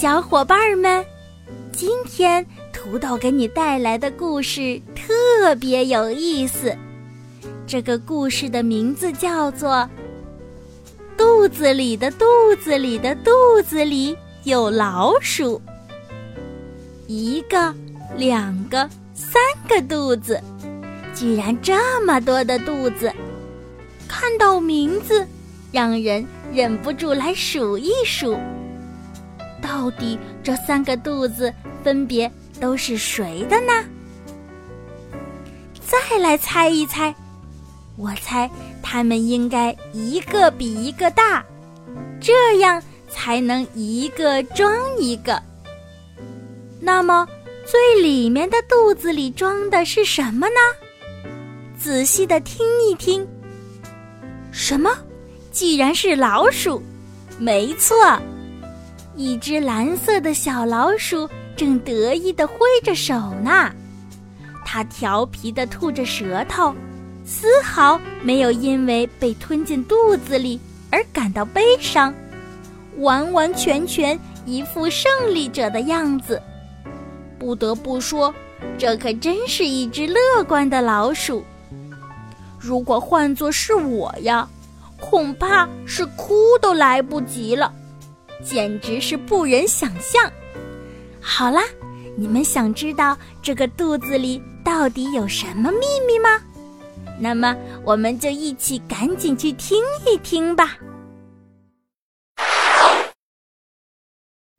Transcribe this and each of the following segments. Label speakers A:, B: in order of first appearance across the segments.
A: 小伙伴们，今天土豆给你带来的故事特别有意思。这个故事的名字叫做《肚子里的肚子里的肚子里有老鼠》，一个，两个。三个肚子，居然这么多的肚子！看到名字，让人忍不住来数一数。到底这三个肚子分别都是谁的呢？再来猜一猜，我猜它们应该一个比一个大，这样才能一个装一个。那么。最里面的肚子里装的是什么呢？仔细的听一听。什么？既然是老鼠，没错，一只蓝色的小老鼠正得意的挥着手呢。它调皮的吐着舌头，丝毫没有因为被吞进肚子里而感到悲伤，完完全全一副胜利者的样子。不得不说，这可真是一只乐观的老鼠。如果换作是我呀，恐怕是哭都来不及了，简直是不忍想象。好啦，你们想知道这个肚子里到底有什么秘密吗？那么，我们就一起赶紧去听一听吧。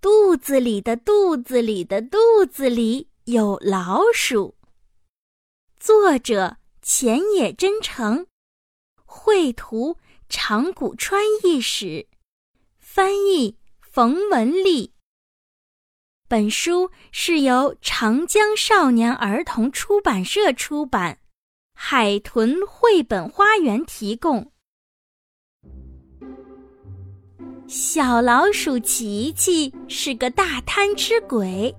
A: 肚子里的肚子里的肚子里有老鼠。作者：浅野真诚，绘图：长谷川义史，翻译：冯文丽。本书是由长江少年儿童出版社出版，海豚绘本花园提供。小老鼠琪琪是个大贪吃鬼，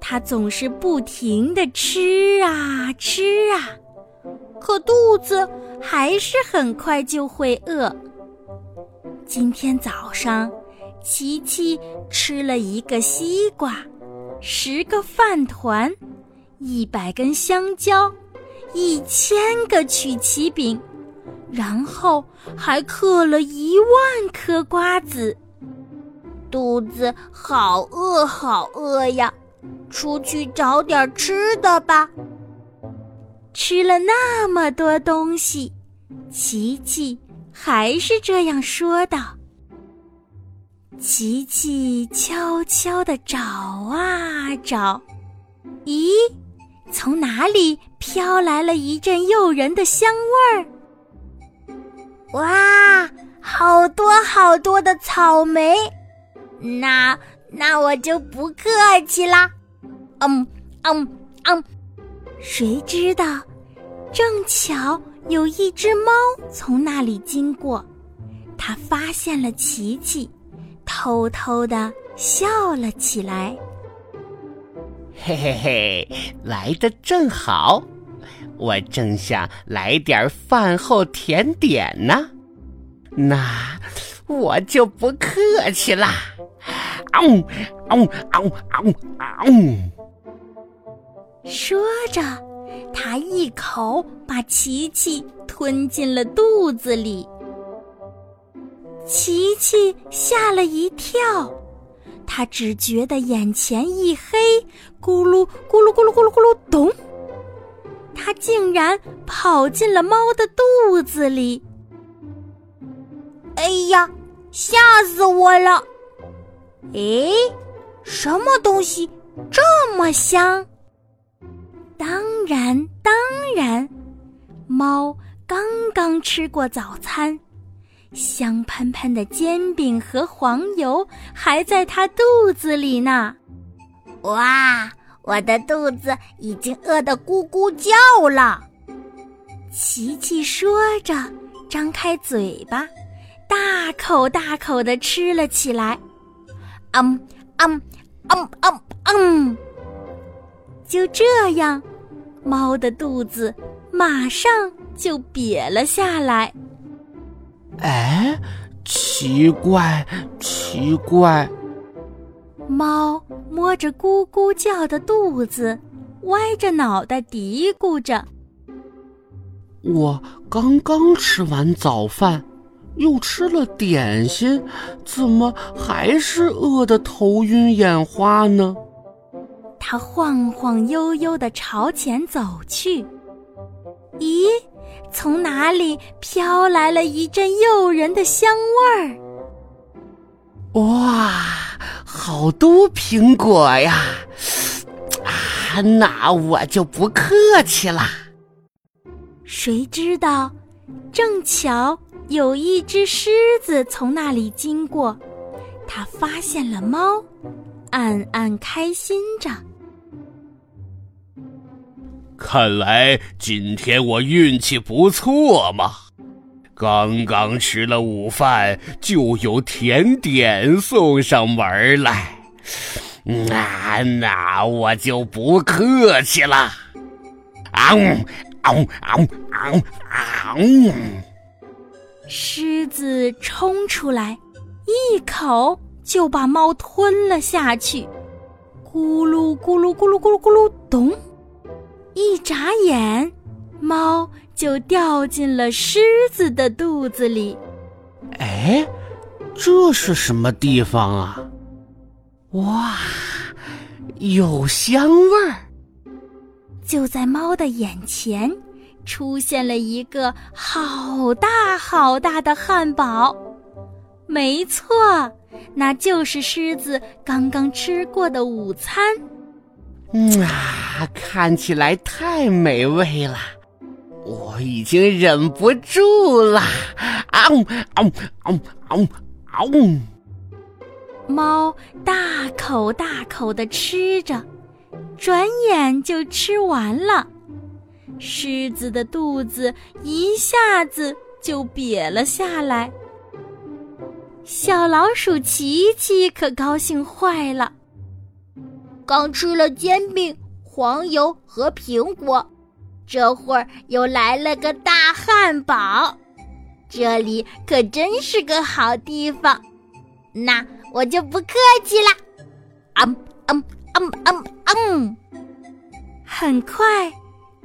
A: 它总是不停的吃啊吃啊，可肚子还是很快就会饿。今天早上，琪琪吃了一个西瓜，十个饭团，一百根香蕉，一千个曲奇饼。然后还嗑了一万颗瓜子，肚子好饿好饿呀！出去找点吃的吧。吃了那么多东西，琪琪还是这样说道。琪琪悄悄地找啊找，咦，从哪里飘来了一阵诱人的香味儿？哇，好多好多的草莓，那那我就不客气啦。嗯嗯嗯，谁知道，正巧有一只猫从那里经过，它发现了琪琪，偷偷的笑了起来。
B: 嘿嘿嘿，来的正好。我正想来点饭后甜点呢，那我就不客气啦！嗷嗷嗷嗷嗷！
A: 说着，他一口把琪琪吞进了肚子里。琪琪吓了一跳，他只觉得眼前一黑，咕噜咕噜咕噜咕噜咕噜，咚！他竟然跑进了猫的肚子里！哎呀，吓死我了！诶，什么东西这么香？当然，当然，猫刚刚吃过早餐，香喷喷的煎饼和黄油还在它肚子里呢。
C: 哇，我的肚子已经饿得咕咕叫了。
A: 琪琪说着，张开嘴巴，大口大口的吃了起来。
C: 嗯嗯嗯嗯嗯，
A: 就这样，猫的肚子马上就瘪了下来。
B: 哎，奇怪，奇怪！
A: 猫摸着咕咕叫的肚子，歪着脑袋嘀咕着：“
B: 我刚刚吃完早饭。”又吃了点心，怎么还是饿得头晕眼花呢？
A: 它晃晃悠悠地朝前走去。咦，从哪里飘来了一阵诱人的香味儿？
B: 哇，好多苹果呀！啊，那我就不客气了。
A: 谁知道，正巧。有一只狮子从那里经过，它发现了猫，暗暗开心着。
D: 看来今天我运气不错嘛！刚刚吃了午饭，就有甜点送上门来。那那我就不客气了。啊呜啊呜啊呜啊呜啊呜！
A: 狮子冲出来，一口就把猫吞了下去。咕噜咕噜咕噜咕噜咕噜，咚！一眨眼，猫就掉进了狮子的肚子里。
B: 哎，这是什么地方啊？哇，有香味儿！
A: 就在猫的眼前。出现了一个好大好大的汉堡，没错，那就是狮子刚刚吃过的午餐。
B: 嗯啊，看起来太美味了，我已经忍不住了。啊呜啊呜啊呜啊呜啊！
A: 猫大口大口的吃着，转眼就吃完了。狮子的肚子一下子就瘪了下来，小老鼠琪琪可高兴坏了。
C: 刚吃了煎饼、黄油和苹果，这会儿又来了个大汉堡，这里可真是个好地方。那我就不客气了。嗯嗯嗯嗯嗯，
A: 很快。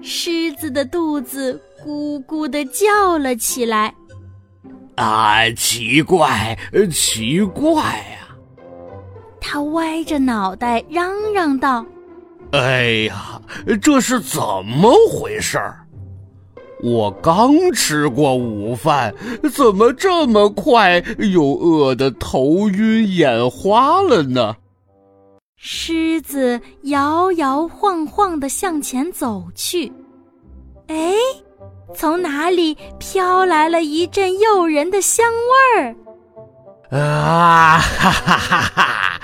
A: 狮子的肚子咕咕的叫了起来。
D: 啊，奇怪，奇怪呀！
A: 他歪着脑袋嚷嚷道：“
D: 哎呀，这是怎么回事儿？我刚吃过午饭，怎么这么快又饿得头晕眼花了呢？”
A: 狮子摇摇晃晃的向前走去，哎，从哪里飘来了一阵诱人的香味
B: 儿？啊哈哈哈哈！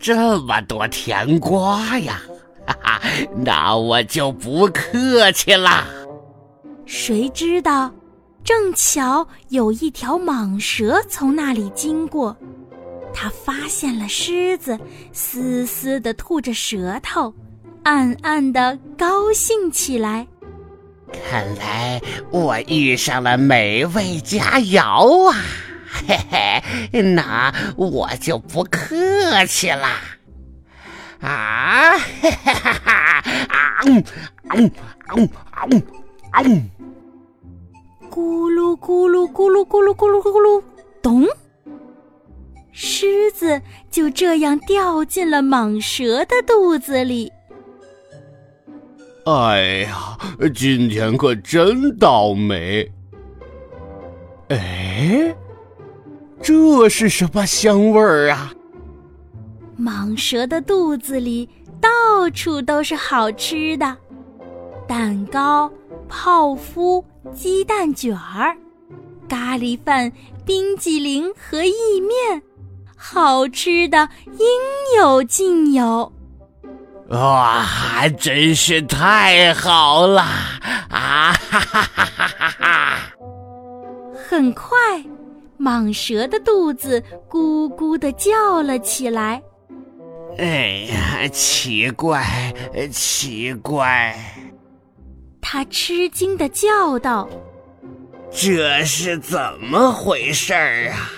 B: 这么多甜瓜呀！哈哈，那我就不客气啦。
A: 谁知道，正巧有一条蟒蛇从那里经过。它发现了狮子，嘶嘶的吐着舌头，暗暗的高兴起来。
B: 看来我遇上了美味佳肴啊！嘿嘿，那我就不客气了。啊！哈哈哈！啊呜啊呜啊呜啊呜啊呜！
A: 咕噜咕噜咕噜咕噜咕噜咕噜，咚！狮子就这样掉进了蟒蛇的肚子里。
D: 哎呀，今天可真倒霉！
B: 哎，这是什么香味儿啊？
A: 蟒蛇的肚子里到处都是好吃的，蛋糕、泡芙、鸡蛋卷儿、咖喱饭、冰激凌和意面，好吃的应有尽有。
D: 哇，真是太好了啊！哈哈哈哈哈哈！
A: 很快，蟒蛇的肚子咕咕地叫了起来。
D: 哎呀，奇怪，奇怪！
A: 他吃惊地叫道：“
D: 这是怎么回事儿啊？”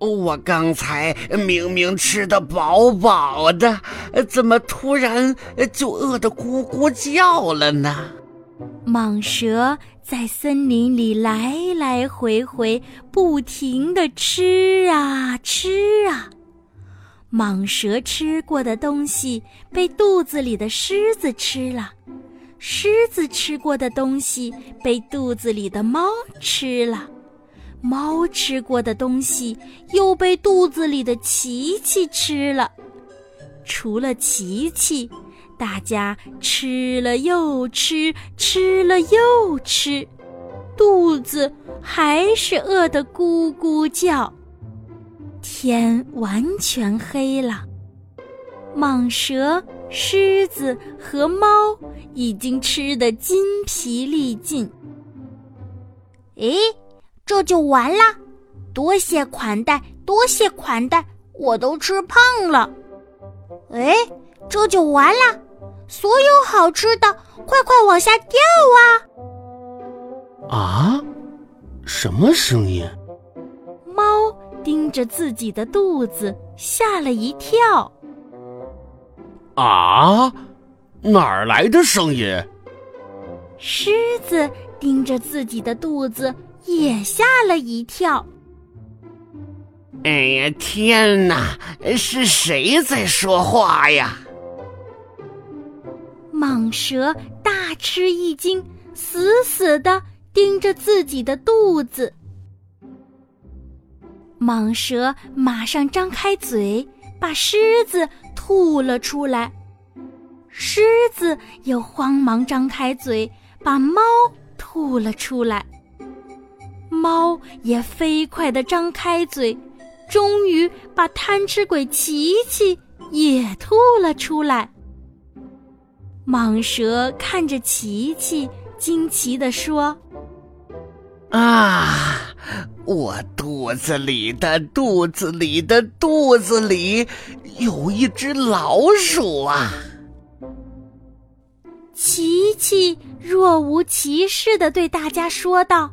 D: 我刚才明明吃得饱饱的，怎么突然就饿得咕咕叫了呢？
A: 蟒蛇在森林里来来回回，不停地吃啊吃啊。蟒蛇吃过的东西被肚子里的狮子吃了，狮子吃过的东西被肚子里的猫吃了。猫吃过的东西又被肚子里的琪琪吃了，除了琪琪，大家吃了又吃，吃了又吃，肚子还是饿得咕咕叫。天完全黑了，蟒蛇、狮子和猫已经吃得筋疲力尽。
C: 诶。这就完啦！多谢款待，多谢款待，我都吃胖了。哎，这就完了！所有好吃的，快快往下掉
B: 啊！啊？什么声音？
A: 猫盯着自己的肚子，吓了一跳。
D: 啊？哪儿来的声音？
A: 狮子盯着自己的肚子。也吓了一跳。
D: 哎呀，天哪！是谁在说话呀？
A: 蟒蛇大吃一惊，死死的盯着自己的肚子。蟒蛇马上张开嘴，把狮子吐了出来。狮子又慌忙张开嘴，把猫吐了出来。猫也飞快地张开嘴，终于把贪吃鬼琪琪也吐了出来。蟒蛇看着琪琪，惊奇地说：“
D: 啊，我肚子里的肚子里的肚子里有一只老鼠啊！”
A: 琪琪若无其事地对大家说道。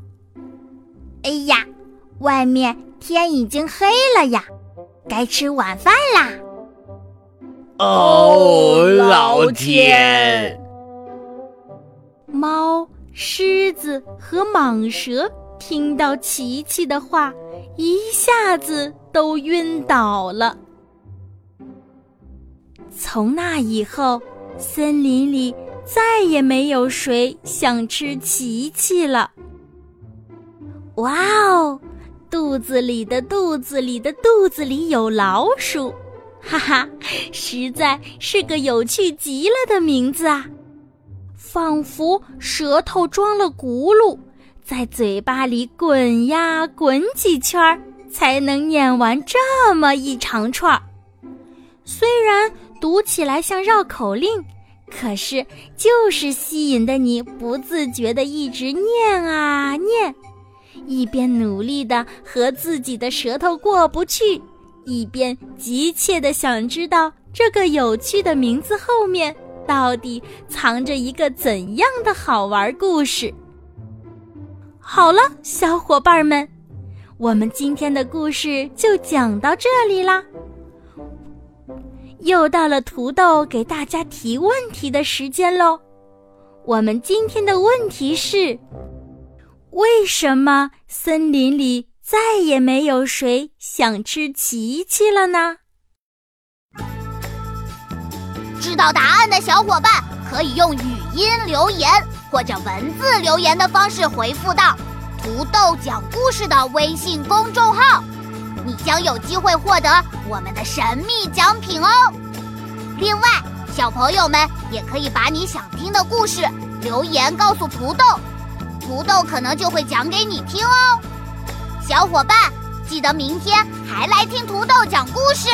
C: 哎呀，外面天已经黑了呀，该吃晚饭啦！
D: 哦，老天！
A: 猫、狮子和蟒蛇听到琪琪的话，一下子都晕倒了。从那以后，森林里再也没有谁想吃琪琪了。哇哦，肚子里的肚子里的肚子里有老鼠，哈哈，实在是个有趣极了的名字啊！仿佛舌头装了轱辘，在嘴巴里滚呀滚几圈儿，才能念完这么一长串儿。虽然读起来像绕口令，可是就是吸引的你不自觉的一直念啊念。一边努力的和自己的舌头过不去，一边急切的想知道这个有趣的名字后面到底藏着一个怎样的好玩故事。好了，小伙伴们，我们今天的故事就讲到这里啦。又到了土豆给大家提问题的时间喽。我们今天的问题是。为什么森林里再也没有谁想吃琪琪了呢？
E: 知道答案的小伙伴可以用语音留言或者文字留言的方式回复到“土豆讲故事”的微信公众号，你将有机会获得我们的神秘奖品哦。另外，小朋友们也可以把你想听的故事。
C: 留言告诉土豆，土豆可能就会讲给你听哦。小伙伴，记得明天还来听土豆讲故事。